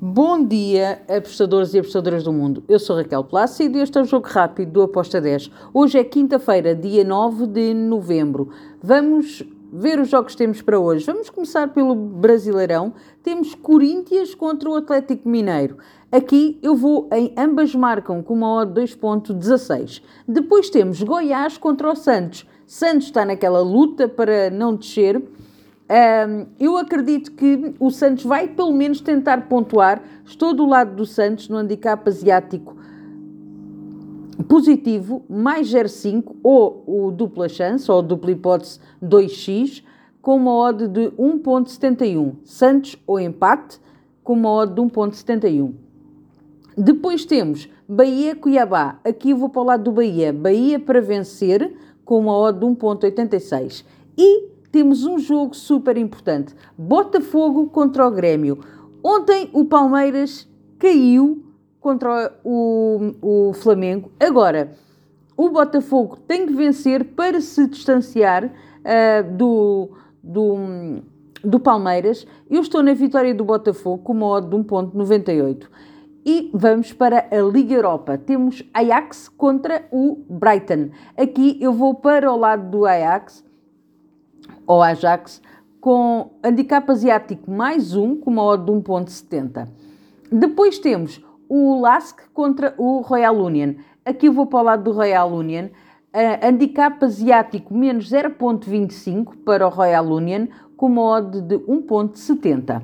Bom dia, apostadores e apostadoras do mundo. Eu sou Raquel Plácido e este é o Jogo Rápido do Aposta 10. Hoje é quinta-feira, dia 9 de novembro. Vamos ver os jogos que temos para hoje. Vamos começar pelo Brasileirão. Temos Corinthians contra o Atlético Mineiro. Aqui eu vou em ambas marcam com uma odd 2.16. Depois temos Goiás contra o Santos. Santos está naquela luta para não descer um, eu acredito que o Santos vai pelo menos tentar pontuar. Estou do lado do Santos no handicap asiático positivo, mais 0,5 ou o dupla chance, ou dupla hipótese 2x, com uma odd de 1.71. Santos ou empate, com uma odd de 1.71. Depois temos Bahia-Cuiabá. Aqui vou para o lado do Bahia. Bahia para vencer, com uma odd de 1.86. E temos um jogo super importante: Botafogo contra o Grêmio. Ontem o Palmeiras caiu contra o, o Flamengo. Agora, o Botafogo tem que vencer para se distanciar uh, do, do, do Palmeiras. Eu estou na vitória do Botafogo com uma odd de 1.98. E vamos para a Liga Europa. Temos Ajax contra o Brighton. Aqui eu vou para o lado do Ajax ou Ajax, com handicap asiático mais um, com uma odd de 1.70. Depois temos o LASK contra o Royal Union. Aqui eu vou para o lado do Royal Union. Uh, handicap asiático menos 0.25 para o Royal Union, com uma odd de 1.70.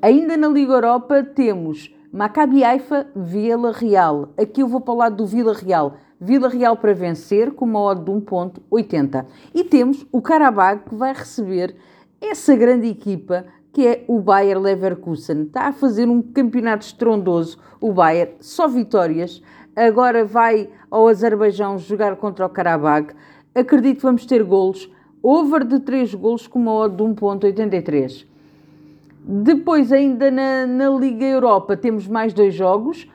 Ainda na Liga Europa temos Maccabi Haifa, Vila Real. Aqui eu vou para o lado do Vila Real. Vila Real para vencer com uma odd de 1.80. E temos o Karabag que vai receber essa grande equipa que é o Bayer Leverkusen. Está a fazer um campeonato estrondoso, o Bayer, só vitórias. Agora vai ao Azerbaijão jogar contra o Karabag. Acredito que vamos ter golos. Over de 3 golos com uma odd de 1.83. Depois, ainda na, na Liga Europa, temos mais dois jogos.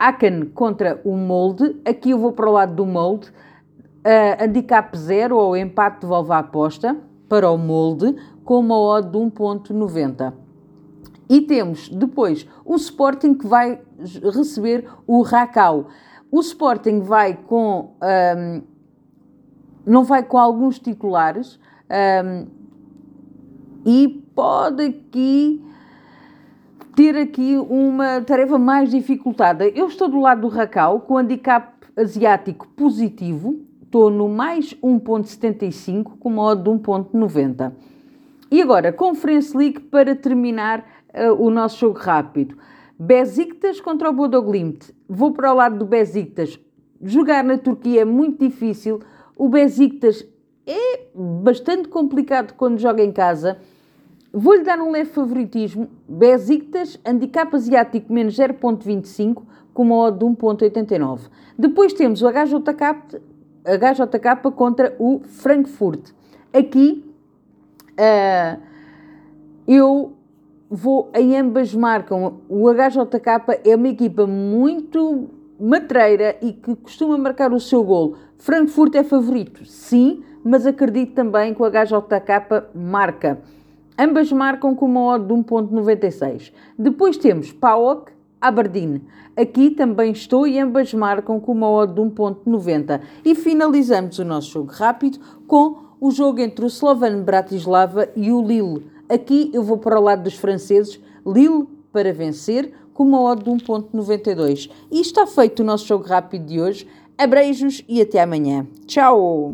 Aachen contra o Molde. Aqui eu vou para o lado do Molde. Uh, handicap 0 ou empate devolve a aposta para o Molde com uma odd de 1.90. E temos depois o Sporting que vai receber o Racau. O Sporting vai com. Um, não vai com alguns titulares um, e pode aqui ter aqui uma tarefa mais dificultada. Eu estou do lado do Racau, com handicap asiático positivo, estou no mais 1.75, com modo de 1.90. E agora, Conference League para terminar uh, o nosso jogo rápido. Besiktas contra o Bodo Glimt. Vou para o lado do Besiktas. Jogar na Turquia é muito difícil. O Besiktas é bastante complicado quando joga em casa. Vou-lhe dar um leve favoritismo. Besiktas, handicap asiático menos 0.25, com uma odd de 1.89. Depois temos o HJK, HJK contra o Frankfurt. Aqui uh, eu vou em ambas marcam. O HJK é uma equipa muito matreira e que costuma marcar o seu golo. Frankfurt é favorito, sim, mas acredito também que o HJK marca. Ambas marcam com uma odd de 1.96. Depois temos PAOK Aberdeen. Aqui também estou e ambas marcam com uma odd de 1.90. E finalizamos o nosso jogo rápido com o jogo entre o Slovan Bratislava e o Lille. Aqui eu vou para o lado dos franceses. Lille para vencer com uma odd de 1.92. E está feito o nosso jogo rápido de hoje. Abreijos e até amanhã. Tchau!